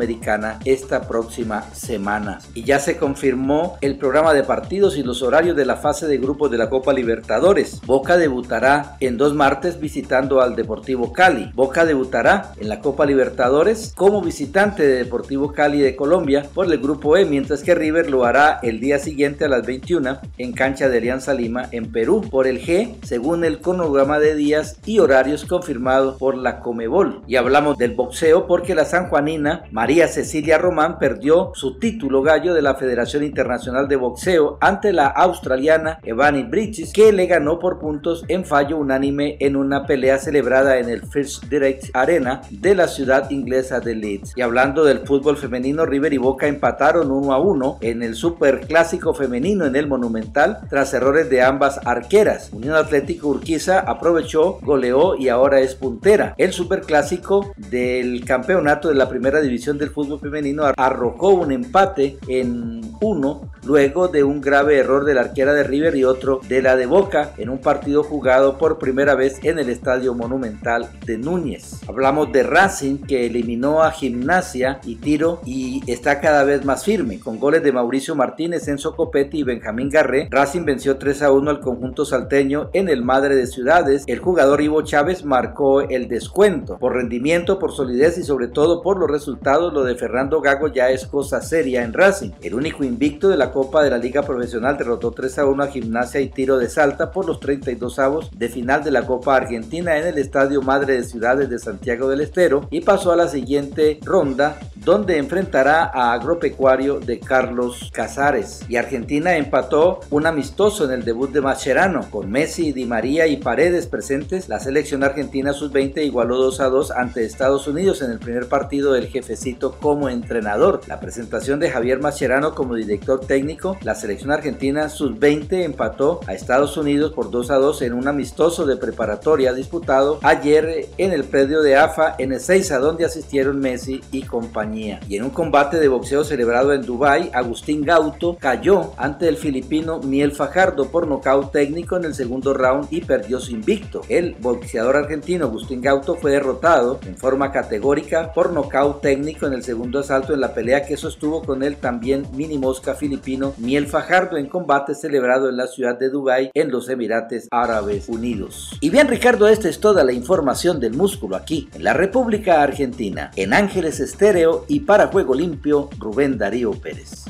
esta próxima semana. Y ya se confirmó el programa de partidos y los horarios de la fase de grupos de la Copa Libertadores. Boca debutará en dos martes visitando al Deportivo Cali. Boca debutará en la Copa Libertadores como visitante de Deportivo Cali de Colombia por el grupo E, mientras que River lo hará el día siguiente a las 21 en cancha de Alianza Lima en Perú por el G, según el cronograma de días y horarios confirmado por la Comebol. Y hablamos del boxeo porque la sanjuanina María María Cecilia Román perdió su título gallo de la Federación Internacional de Boxeo ante la australiana Evany Bridges, que le ganó por puntos en fallo unánime en una pelea celebrada en el First Direct Arena de la ciudad inglesa de Leeds. Y hablando del fútbol femenino, River y Boca empataron 1 a 1 en el Super Clásico femenino en el Monumental tras errores de ambas arqueras. Unión Atlético Urquiza aprovechó, goleó y ahora es puntera. El Super Clásico del campeonato de la primera división del fútbol femenino arrojó un empate en uno luego de un grave error de la arquera de River y otro de la de Boca en un partido jugado por primera vez en el Estadio Monumental de Núñez. Hablamos de Racing que eliminó a Gimnasia y Tiro y está cada vez más firme con goles de Mauricio Martínez, Enzo Copetti y Benjamín Garré. Racing venció 3 a 1 al conjunto salteño en el Madre de Ciudades. El jugador Ivo Chávez marcó el descuento por rendimiento, por solidez y sobre todo por los resultados lo de Fernando Gago ya es cosa seria en Racing. El único invicto de la Copa de la Liga Profesional derrotó 3 a 1 a Gimnasia y Tiro de Salta por los 32 avos de final de la Copa Argentina en el Estadio Madre de Ciudades de Santiago del Estero y pasó a la siguiente ronda donde enfrentará a Agropecuario de Carlos Casares. Y Argentina empató un amistoso en el debut de Mascherano, con Messi, Di María y Paredes presentes. La selección argentina sub-20 igualó 2 a 2 ante Estados Unidos en el primer partido del jefecito como entrenador. La presentación de Javier Mascherano como director técnico, la selección argentina sub-20 empató a Estados Unidos por 2 a 2 en un amistoso de preparatoria disputado ayer en el predio de AFA en el 6 a donde asistieron Messi y compañía. Y en un combate de boxeo celebrado en Dubai, Agustín Gauto cayó ante el filipino Miel Fajardo por nocaut técnico en el segundo round y perdió su invicto. El boxeador argentino Agustín Gauto fue derrotado en forma categórica por nocaut técnico en el segundo asalto en la pelea que sostuvo con el también mini mosca filipino Miel Fajardo en combate celebrado en la ciudad de Dubai en los Emirates Árabes Unidos. Y bien Ricardo, esta es toda la información del músculo aquí en la República Argentina, en Ángeles Estéreo y para Juego Limpio, Rubén Darío Pérez.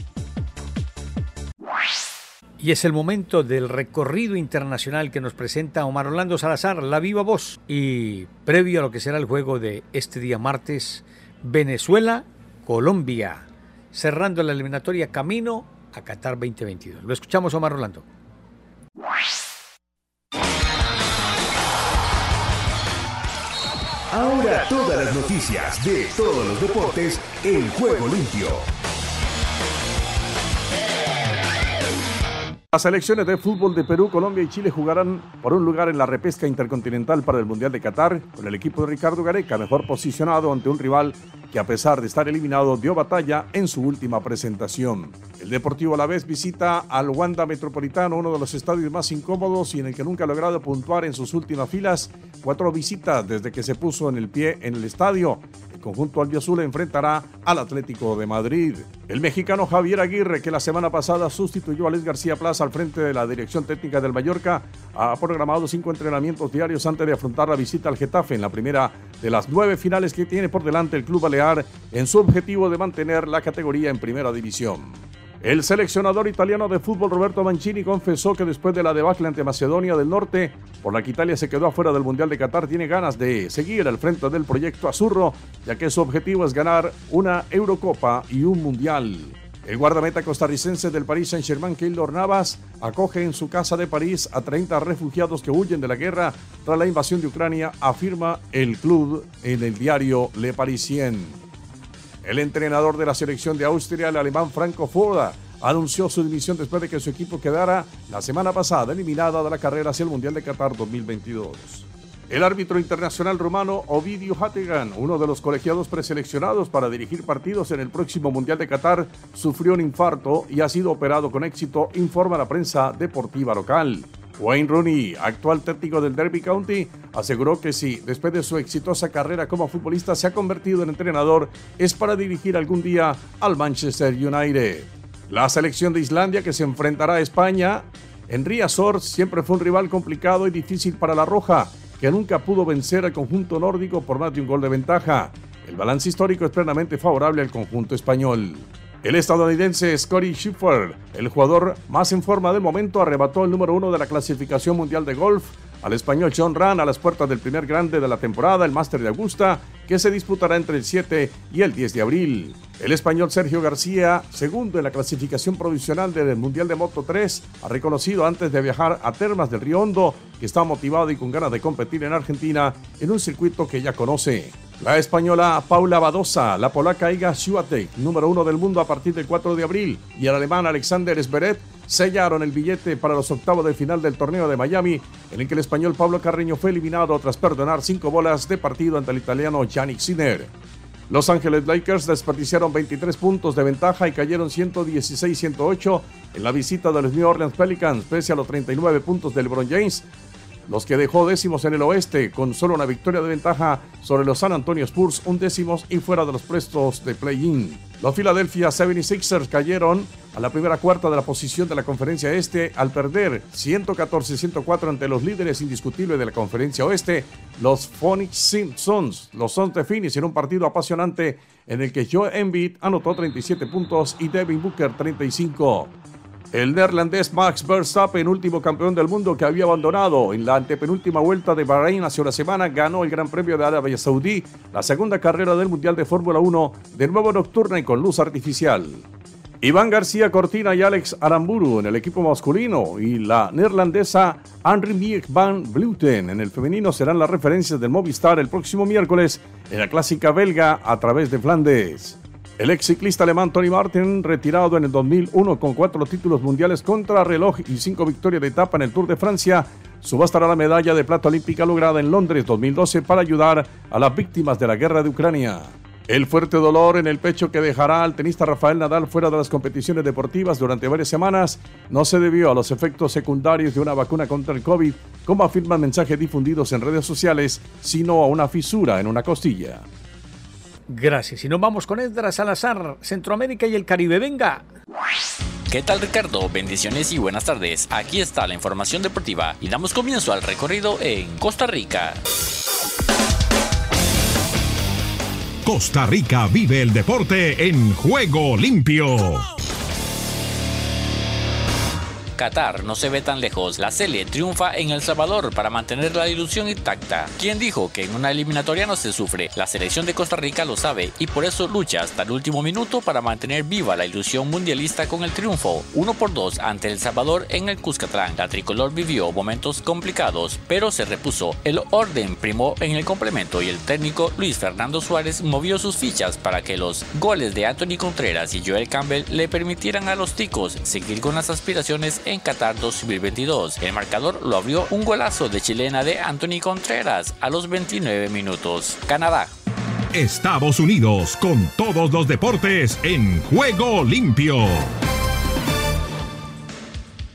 Y es el momento del recorrido internacional que nos presenta Omar Orlando Salazar, la viva voz. Y previo a lo que será el juego de este día martes, Venezuela, Colombia, cerrando la eliminatoria camino a Qatar 2022. Lo escuchamos, Omar Orlando. Ahora todas las noticias de todos los deportes en juego limpio. Las selecciones de fútbol de Perú, Colombia y Chile jugarán por un lugar en la repesca intercontinental para el Mundial de Qatar, con el equipo de Ricardo Gareca mejor posicionado ante un rival que a pesar de estar eliminado dio batalla en su última presentación. El Deportivo a la vez visita al Wanda Metropolitano, uno de los estadios más incómodos y en el que nunca ha logrado puntuar en sus últimas filas. Cuatro visitas desde que se puso en el pie en el estadio el conjunto albiazul enfrentará al Atlético de Madrid. El mexicano Javier Aguirre, que la semana pasada sustituyó a Luis García Plaza al frente de la dirección técnica del Mallorca, ha programado cinco entrenamientos diarios antes de afrontar la visita al Getafe en la primera de las nueve finales que tiene por delante el club balear en su objetivo de mantener la categoría en primera división. El seleccionador italiano de fútbol Roberto Mancini confesó que después de la debacle ante Macedonia del Norte, por la que Italia se quedó afuera del Mundial de Qatar, tiene ganas de seguir al frente del proyecto Azurro, ya que su objetivo es ganar una Eurocopa y un Mundial. El guardameta costarricense del Paris Saint-Germain, Keylor Navas, acoge en su casa de París a 30 refugiados que huyen de la guerra tras la invasión de Ucrania, afirma el club en el diario Le Parisien. El entrenador de la selección de Austria, el alemán Franco Foda, anunció su dimisión después de que su equipo quedara la semana pasada eliminada de la carrera hacia el Mundial de Qatar 2022. El árbitro internacional rumano Ovidio Hategan, uno de los colegiados preseleccionados para dirigir partidos en el próximo Mundial de Qatar, sufrió un infarto y ha sido operado con éxito, informa la prensa deportiva local. Wayne Rooney, actual técnico del Derby County, aseguró que si, después de su exitosa carrera como futbolista, se ha convertido en entrenador, es para dirigir algún día al Manchester United. La selección de Islandia que se enfrentará a España en Riazor siempre fue un rival complicado y difícil para la Roja, que nunca pudo vencer al conjunto nórdico por más de un gol de ventaja. El balance histórico es plenamente favorable al conjunto español. El estadounidense Scotty Schiffer, el jugador más en forma del momento, arrebató el número uno de la clasificación mundial de golf al español John Ran a las puertas del primer grande de la temporada, el Máster de Augusta, que se disputará entre el 7 y el 10 de abril. El español Sergio García, segundo en la clasificación provisional del Mundial de Moto 3, ha reconocido antes de viajar a Termas del Río Hondo que está motivado y con ganas de competir en Argentina en un circuito que ya conoce. La española Paula Badosa, la polaca Iga Swiatek, número uno del mundo a partir del 4 de abril, y el alemán Alexander Zverev sellaron el billete para los octavos de final del torneo de Miami, en el que el español Pablo Carreño fue eliminado tras perdonar cinco bolas de partido ante el italiano Yannick Sinner. Los Ángeles Lakers desperdiciaron 23 puntos de ventaja y cayeron 116-108 en la visita de los New Orleans Pelicans, pese a los 39 puntos de LeBron James, los que dejó décimos en el oeste con solo una victoria de ventaja sobre los San Antonio Spurs, un décimos y fuera de los puestos de play-in. Los Philadelphia 76ers cayeron a la primera cuarta de la posición de la conferencia este al perder 114-104 ante los líderes indiscutibles de la conferencia oeste, los Phoenix Simpsons. Los Suns de Phoenix en un partido apasionante en el que Joe Embiid anotó 37 puntos y Devin Booker 35. El neerlandés Max Verstappen, último campeón del mundo que había abandonado en la antepenúltima vuelta de Bahrein hace una semana, ganó el Gran Premio de Arabia Saudí, la segunda carrera del Mundial de Fórmula 1, de nuevo nocturna y con luz artificial. Iván García Cortina y Alex Aramburu en el equipo masculino y la neerlandesa Henry van Vleuten en el femenino serán las referencias del Movistar el próximo miércoles en la clásica belga a través de Flandes. El ex ciclista alemán Tony Martin, retirado en el 2001 con cuatro títulos mundiales contra reloj y cinco victorias de etapa en el Tour de Francia, subastará la medalla de plata olímpica lograda en Londres 2012 para ayudar a las víctimas de la guerra de Ucrania. El fuerte dolor en el pecho que dejará al tenista Rafael Nadal fuera de las competiciones deportivas durante varias semanas no se debió a los efectos secundarios de una vacuna contra el COVID, como afirman mensajes difundidos en redes sociales, sino a una fisura en una costilla. Gracias. Y nos vamos con Edra Salazar, Centroamérica y el Caribe. Venga. ¿Qué tal Ricardo? Bendiciones y buenas tardes. Aquí está la información deportiva y damos comienzo al recorrido en Costa Rica. Costa Rica vive el deporte en juego limpio. Qatar no se ve tan lejos. La Cele triunfa en El Salvador para mantener la ilusión intacta. ¿Quién dijo que en una eliminatoria no se sufre? La selección de Costa Rica lo sabe y por eso lucha hasta el último minuto para mantener viva la ilusión mundialista con el triunfo. 1 por 2 ante El Salvador en el Cuscatlán. La tricolor vivió momentos complicados, pero se repuso. El orden primó en el complemento y el técnico Luis Fernando Suárez movió sus fichas para que los goles de Anthony Contreras y Joel Campbell le permitieran a los ticos seguir con las aspiraciones en Qatar 2022. El marcador lo abrió un golazo de chilena de Anthony Contreras a los 29 minutos. Canadá. Estados Unidos con todos los deportes en juego limpio.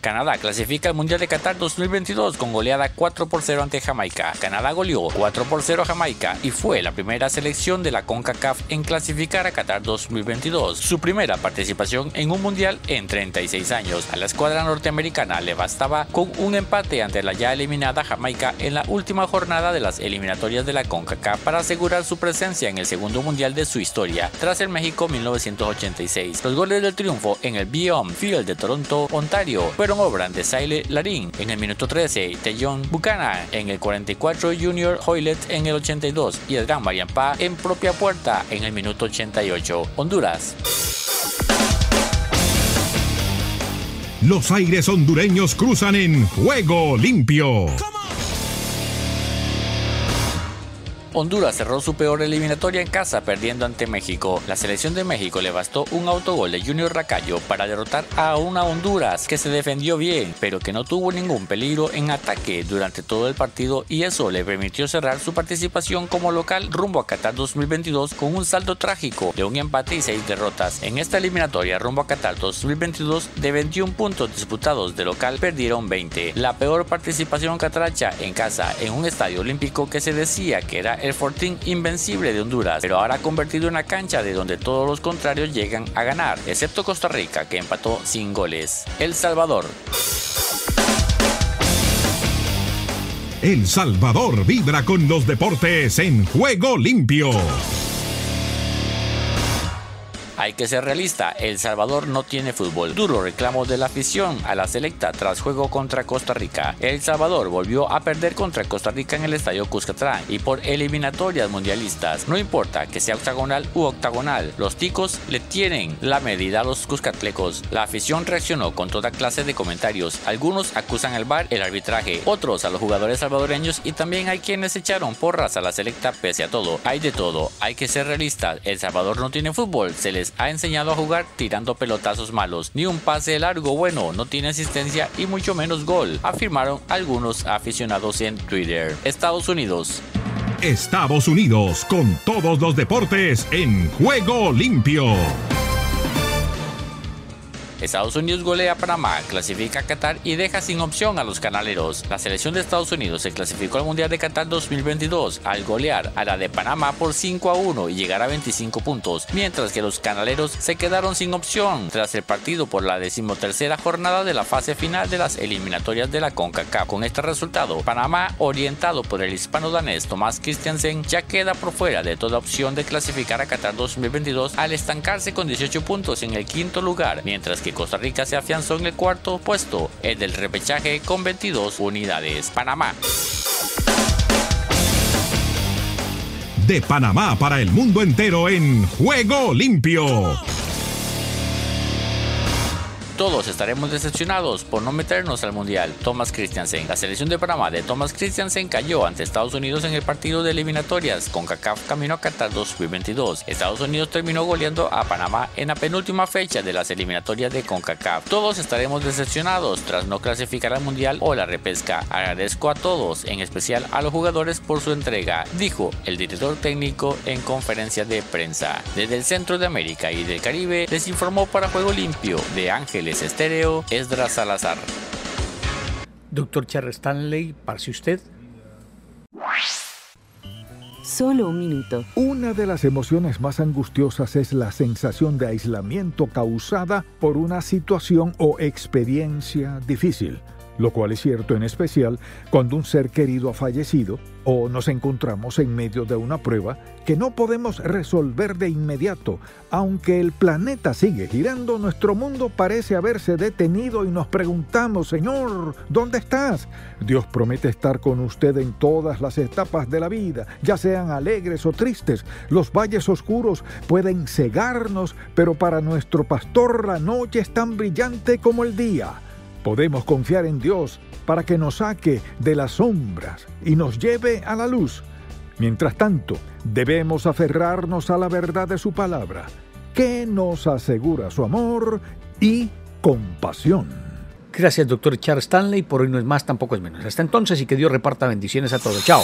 Canadá clasifica al Mundial de Qatar 2022 con goleada 4 por 0 ante Jamaica. Canadá goleó 4 por 0 a Jamaica y fue la primera selección de la CONCACAF en clasificar a Qatar 2022, su primera participación en un Mundial en 36 años. A la escuadra norteamericana le bastaba con un empate ante la ya eliminada Jamaica en la última jornada de las eliminatorias de la CONCACAF para asegurar su presencia en el segundo Mundial de su historia, tras el México 1986. Los goles del triunfo en el Beyond Field de Toronto, Ontario, fueron obran de Saile Larín en el minuto 13, Tejon Buchanan en el 44, Junior Hoylet en el 82 y Adrián Mariampa en propia puerta en el minuto 88. Honduras. Los aires hondureños cruzan en juego limpio. Honduras cerró su peor eliminatoria en casa perdiendo ante México. La selección de México le bastó un autogol de Junior Racayo para derrotar a una Honduras que se defendió bien, pero que no tuvo ningún peligro en ataque durante todo el partido y eso le permitió cerrar su participación como local rumbo a Qatar 2022 con un saldo trágico de un empate y seis derrotas. En esta eliminatoria rumbo a Qatar 2022 de 21 puntos disputados de local perdieron 20. La peor participación catracha en casa en un estadio olímpico que se decía que era el Fortín invencible de Honduras, pero ahora convertido en una cancha de donde todos los contrarios llegan a ganar, excepto Costa Rica, que empató sin goles. El Salvador. El Salvador vibra con los deportes en juego limpio. Hay que ser realista, El Salvador no tiene fútbol. Duro reclamo de la afición a la selecta tras juego contra Costa Rica. El Salvador volvió a perder contra Costa Rica en el estadio Cuscatlán y por eliminatorias mundialistas. No importa que sea octagonal u octagonal, los ticos le tienen la medida a los cuscatlecos. La afición reaccionó con toda clase de comentarios. Algunos acusan al bar el arbitraje, otros a los jugadores salvadoreños y también hay quienes echaron porras a la selecta pese a todo. Hay de todo, hay que ser realistas. El Salvador no tiene fútbol, se les ha enseñado a jugar tirando pelotazos malos. Ni un pase largo bueno, no tiene asistencia y mucho menos gol, afirmaron algunos aficionados en Twitter. Estados Unidos. Estados Unidos con todos los deportes en juego limpio. Estados Unidos golea a Panamá, clasifica a Qatar y deja sin opción a los canaleros. La selección de Estados Unidos se clasificó al Mundial de Qatar 2022 al golear a la de Panamá por 5 a 1 y llegar a 25 puntos, mientras que los canaleros se quedaron sin opción tras el partido por la decimotercera jornada de la fase final de las eliminatorias de la CONCACAF. Con este resultado, Panamá, orientado por el hispano-danés Tomás Christiansen, ya queda por fuera de toda opción de clasificar a Qatar 2022 al estancarse con 18 puntos en el quinto lugar, mientras que Costa Rica se afianzó en el cuarto puesto, el del repechaje con 22 unidades. Panamá. De Panamá para el mundo entero en Juego Limpio. Todos estaremos decepcionados por no meternos al Mundial. Thomas Christiansen. La selección de Panamá de Thomas Christiansen cayó ante Estados Unidos en el partido de eliminatorias con CACAF camino a Qatar 2022. Estados Unidos terminó goleando a Panamá en la penúltima fecha de las eliminatorias de CONCACAF. Todos estaremos decepcionados tras no clasificar al Mundial o la repesca. Agradezco a todos, en especial a los jugadores por su entrega, dijo el director técnico en conferencia de prensa. Desde el centro de América y del Caribe les informó para Juego Limpio de Ángel Estéreo, Esdras Salazar. Doctor Charles Stanley, si usted. Solo un minuto. Una de las emociones más angustiosas es la sensación de aislamiento causada por una situación o experiencia difícil lo cual es cierto en especial cuando un ser querido ha fallecido o nos encontramos en medio de una prueba que no podemos resolver de inmediato. Aunque el planeta sigue girando, nuestro mundo parece haberse detenido y nos preguntamos, Señor, ¿dónde estás? Dios promete estar con usted en todas las etapas de la vida, ya sean alegres o tristes. Los valles oscuros pueden cegarnos, pero para nuestro pastor la noche es tan brillante como el día. Podemos confiar en Dios para que nos saque de las sombras y nos lleve a la luz. Mientras tanto, debemos aferrarnos a la verdad de su palabra, que nos asegura su amor y compasión. Gracias, doctor Charles Stanley. Por hoy no es más, tampoco es menos. Hasta entonces y que Dios reparta bendiciones a todos. Chao.